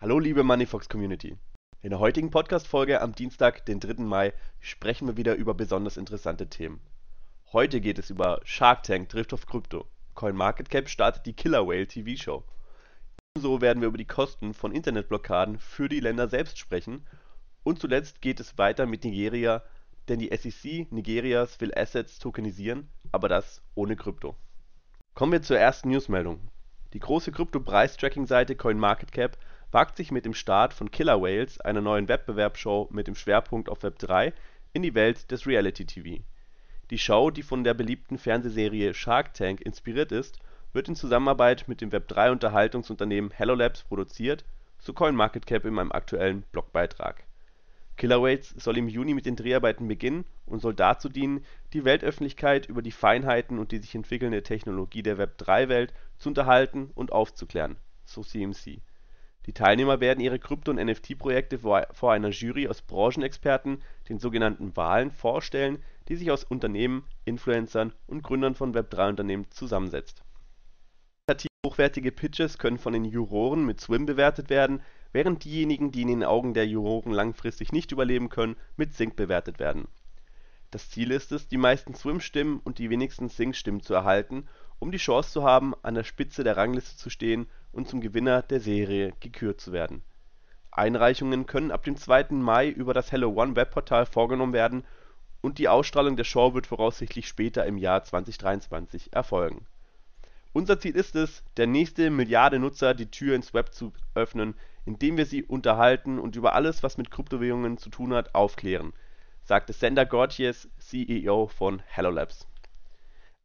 Hallo liebe Moneyfox Community. In der heutigen Podcast-Folge am Dienstag, den 3. Mai, sprechen wir wieder über besonders interessante Themen. Heute geht es über Shark Tank trifft auf Krypto. CoinMarketCap startet die Killer Whale TV-Show. Ebenso werden wir über die Kosten von Internetblockaden für die Länder selbst sprechen. Und zuletzt geht es weiter mit Nigeria, denn die SEC Nigerias will Assets tokenisieren, aber das ohne Krypto. Kommen wir zur ersten Newsmeldung. Die große Krypto-Preistracking-Seite CoinMarketCap wagt sich mit dem Start von Killer Whales, einer neuen Wettbewerbsshow mit dem Schwerpunkt auf Web 3, in die Welt des Reality-TV. Die Show, die von der beliebten Fernsehserie Shark Tank inspiriert ist, wird in Zusammenarbeit mit dem Web3-Unterhaltungsunternehmen Hello Labs produziert, so CoinMarketCap in einem aktuellen Blogbeitrag. Killer Whales soll im Juni mit den Dreharbeiten beginnen und soll dazu dienen, die Weltöffentlichkeit über die Feinheiten und die sich entwickelnde Technologie der Web3-Welt zu unterhalten und aufzuklären, so CMC. Die Teilnehmer werden ihre Krypto und NFT-Projekte vor einer Jury aus Branchenexperten, den sogenannten Wahlen, vorstellen, die sich aus Unternehmen, Influencern und Gründern von Web3-Unternehmen zusammensetzt. Qualitativ hochwertige Pitches können von den Juroren mit Swim bewertet werden, während diejenigen, die in den Augen der Juroren langfristig nicht überleben können, mit Sync bewertet werden. Das Ziel ist es, die meisten Swim-Stimmen und die wenigsten Sync-Stimmen zu erhalten, um die Chance zu haben, an der Spitze der Rangliste zu stehen und zum Gewinner der Serie gekürt zu werden. Einreichungen können ab dem 2. Mai über das HelloOne-Webportal vorgenommen werden und die Ausstrahlung der Show wird voraussichtlich später im Jahr 2023 erfolgen. Unser Ziel ist es, der nächste Milliarde Nutzer die Tür ins Web zu öffnen, indem wir sie unterhalten und über alles, was mit Kryptowährungen zu tun hat, aufklären, sagte Sander Gortjes, CEO von Hello Labs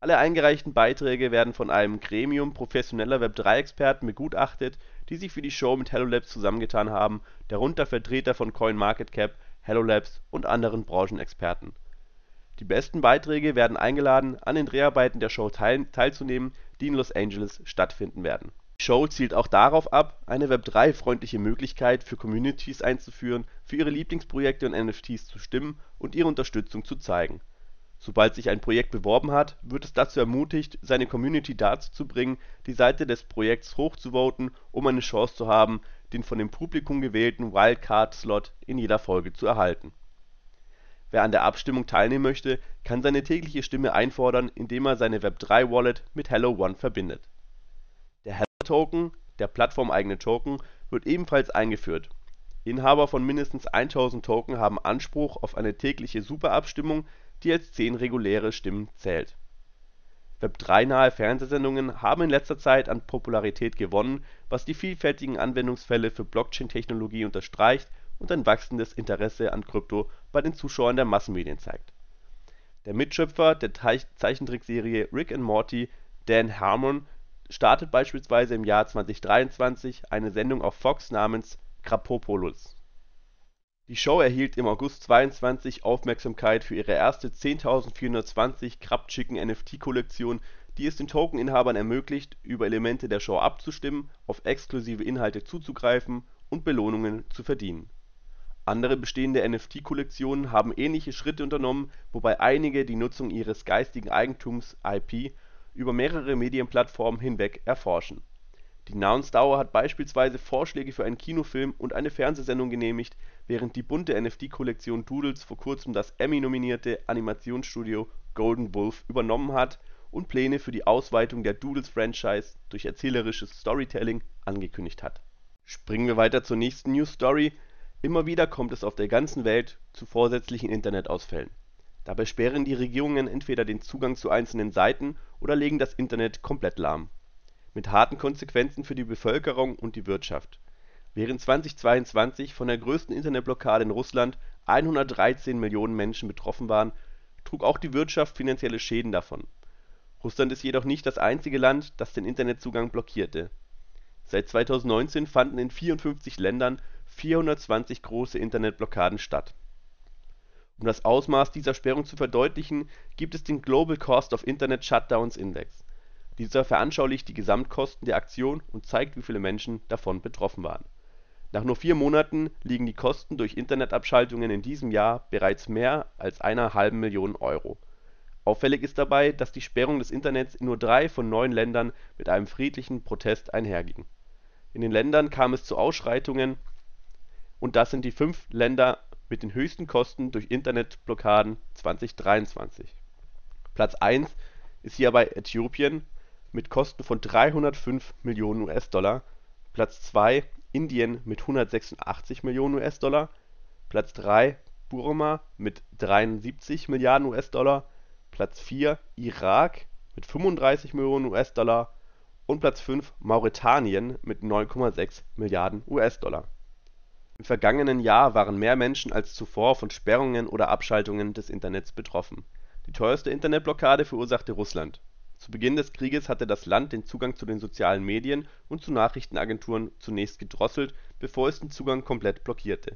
alle eingereichten Beiträge werden von einem Gremium professioneller Web3-Experten begutachtet, die sich für die Show mit Hello Labs zusammengetan haben, darunter Vertreter von CoinMarketCap, Hello Labs und anderen Branchenexperten. Die besten Beiträge werden eingeladen, an den Dreharbeiten der Show teil teilzunehmen, die in Los Angeles stattfinden werden. Die Show zielt auch darauf ab, eine Web3-freundliche Möglichkeit für Communities einzuführen, für ihre Lieblingsprojekte und NFTs zu stimmen und ihre Unterstützung zu zeigen Sobald sich ein Projekt beworben hat, wird es dazu ermutigt, seine Community dazu zu bringen, die Seite des Projekts hochzuvoten, um eine Chance zu haben, den von dem Publikum gewählten Wildcard-Slot in jeder Folge zu erhalten. Wer an der Abstimmung teilnehmen möchte, kann seine tägliche Stimme einfordern, indem er seine Web3-Wallet mit HelloOne verbindet. Der Hello-Token, der plattformeigene Token, wird ebenfalls eingeführt. Inhaber von mindestens 1000 Token haben Anspruch auf eine tägliche Superabstimmung die als zehn reguläre Stimmen zählt. Web3-nahe Fernsehsendungen haben in letzter Zeit an Popularität gewonnen, was die vielfältigen Anwendungsfälle für Blockchain-Technologie unterstreicht und ein wachsendes Interesse an Krypto bei den Zuschauern der Massenmedien zeigt. Der Mitschöpfer der Zeichentrickserie Rick and Morty, Dan Harmon, startet beispielsweise im Jahr 2023 eine Sendung auf Fox namens Krapopolis die Show erhielt im August 22 Aufmerksamkeit für ihre erste 10.420 Krabbt-Chicken-NFT-Kollektion, die es den Tokeninhabern ermöglicht, über Elemente der Show abzustimmen, auf exklusive Inhalte zuzugreifen und Belohnungen zu verdienen. Andere bestehende NFT-Kollektionen haben ähnliche Schritte unternommen, wobei einige die Nutzung ihres geistigen Eigentums (IP) über mehrere Medienplattformen hinweg erforschen die Namensdauer hat beispielsweise Vorschläge für einen Kinofilm und eine Fernsehsendung genehmigt, während die bunte NFT-Kollektion Doodles vor kurzem das Emmy-nominierte Animationsstudio Golden Wolf übernommen hat und Pläne für die Ausweitung der Doodles-Franchise durch erzählerisches Storytelling angekündigt hat. Springen wir weiter zur nächsten News-Story. Immer wieder kommt es auf der ganzen Welt zu vorsätzlichen Internetausfällen. Dabei sperren die Regierungen entweder den Zugang zu einzelnen Seiten oder legen das Internet komplett lahm mit harten Konsequenzen für die Bevölkerung und die Wirtschaft. Während 2022 von der größten Internetblockade in Russland 113 Millionen Menschen betroffen waren, trug auch die Wirtschaft finanzielle Schäden davon. Russland ist jedoch nicht das einzige Land, das den Internetzugang blockierte. Seit 2019 fanden in 54 Ländern 420 große Internetblockaden statt. Um das Ausmaß dieser Sperrung zu verdeutlichen, gibt es den Global Cost of Internet Shutdowns Index dieser veranschaulicht die Gesamtkosten der Aktion und zeigt, wie viele Menschen davon betroffen waren. Nach nur vier Monaten liegen die Kosten durch Internetabschaltungen in diesem Jahr bereits mehr als einer halben Million Euro. Auffällig ist dabei, dass die Sperrung des Internets in nur drei von neun Ländern mit einem friedlichen Protest einherging. In den Ländern kam es zu Ausschreitungen und das sind die fünf Länder mit den höchsten Kosten durch Internetblockaden 2023. Platz 1 ist hierbei Äthiopien mit Kosten von 305 Millionen US-Dollar, Platz 2 Indien mit 186 Millionen US-Dollar, Platz 3 Burma mit 73 Milliarden US-Dollar, Platz 4 Irak mit 35 Millionen US-Dollar und Platz 5 Mauretanien mit 9,6 Milliarden US-Dollar. Im vergangenen Jahr waren mehr Menschen als zuvor von Sperrungen oder Abschaltungen des Internets betroffen. Die teuerste Internetblockade verursachte Russland. Zu Beginn des Krieges hatte das Land den Zugang zu den sozialen Medien und zu Nachrichtenagenturen zunächst gedrosselt, bevor es den Zugang komplett blockierte.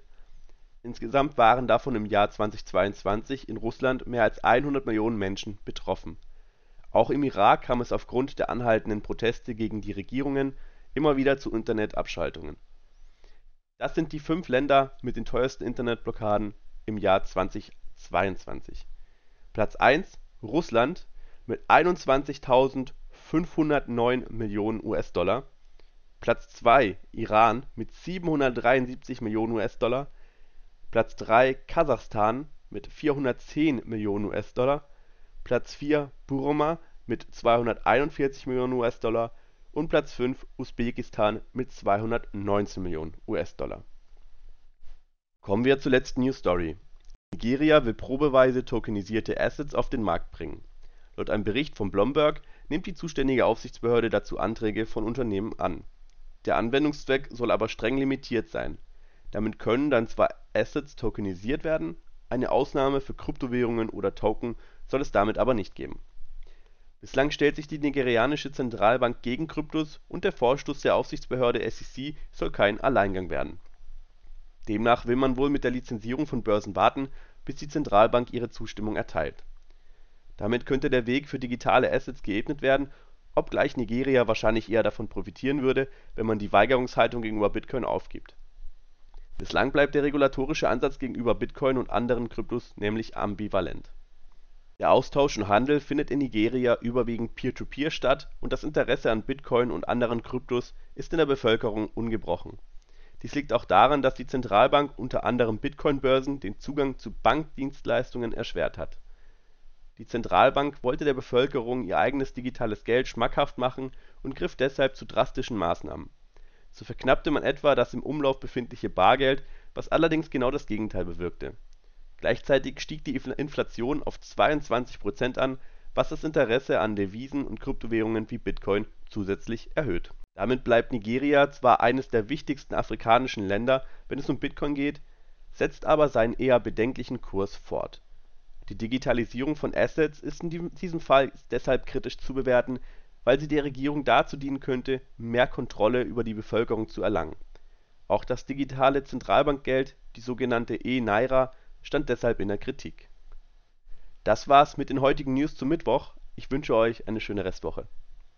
Insgesamt waren davon im Jahr 2022 in Russland mehr als 100 Millionen Menschen betroffen. Auch im Irak kam es aufgrund der anhaltenden Proteste gegen die Regierungen immer wieder zu Internetabschaltungen. Das sind die fünf Länder mit den teuersten Internetblockaden im Jahr 2022. Platz 1 Russland mit 21.509 Millionen US-Dollar. Platz 2 Iran mit 773 Millionen US-Dollar. Platz 3 Kasachstan mit 410 Millionen US-Dollar. Platz 4 Burma mit 241 Millionen US-Dollar und Platz 5 Usbekistan mit 219 Millionen US-Dollar. Kommen wir zur letzten News Story. Nigeria will probeweise tokenisierte Assets auf den Markt bringen. Laut einem Bericht von Bloomberg nimmt die zuständige Aufsichtsbehörde dazu Anträge von Unternehmen an. Der Anwendungszweck soll aber streng limitiert sein. Damit können dann zwar Assets tokenisiert werden, eine Ausnahme für Kryptowährungen oder Token soll es damit aber nicht geben. Bislang stellt sich die nigerianische Zentralbank gegen Kryptos und der Vorstoß der Aufsichtsbehörde SEC soll kein Alleingang werden. Demnach will man wohl mit der Lizenzierung von Börsen warten, bis die Zentralbank ihre Zustimmung erteilt. Damit könnte der Weg für digitale Assets geebnet werden, obgleich Nigeria wahrscheinlich eher davon profitieren würde, wenn man die Weigerungshaltung gegenüber Bitcoin aufgibt. Bislang bleibt der regulatorische Ansatz gegenüber Bitcoin und anderen Kryptos nämlich ambivalent der Austausch und Handel findet in Nigeria überwiegend peer-to-peer statt und das Interesse an Bitcoin und anderen Kryptos ist in der Bevölkerung ungebrochen. Dies liegt auch daran, dass die Zentralbank unter anderem Bitcoin-Börsen den Zugang zu Bankdienstleistungen erschwert hat. Die Zentralbank wollte der Bevölkerung ihr eigenes digitales Geld schmackhaft machen und griff deshalb zu drastischen Maßnahmen. So verknappte man etwa das im Umlauf befindliche Bargeld, was allerdings genau das Gegenteil bewirkte Gleichzeitig stieg die Inflation auf 22 Prozent an, was das Interesse an Devisen und Kryptowährungen wie Bitcoin zusätzlich erhöht. Damit bleibt Nigeria zwar eines der wichtigsten afrikanischen Länder, wenn es um Bitcoin geht, setzt aber seinen eher bedenklichen Kurs fort. Die Digitalisierung von Assets ist in diesem Fall deshalb kritisch zu bewerten, weil sie der Regierung dazu dienen könnte, mehr Kontrolle über die Bevölkerung zu erlangen. Auch das digitale Zentralbankgeld, die sogenannte e-Naira stand deshalb in der Kritik. Das war's mit den heutigen News zum Mittwoch. Ich wünsche euch eine schöne Restwoche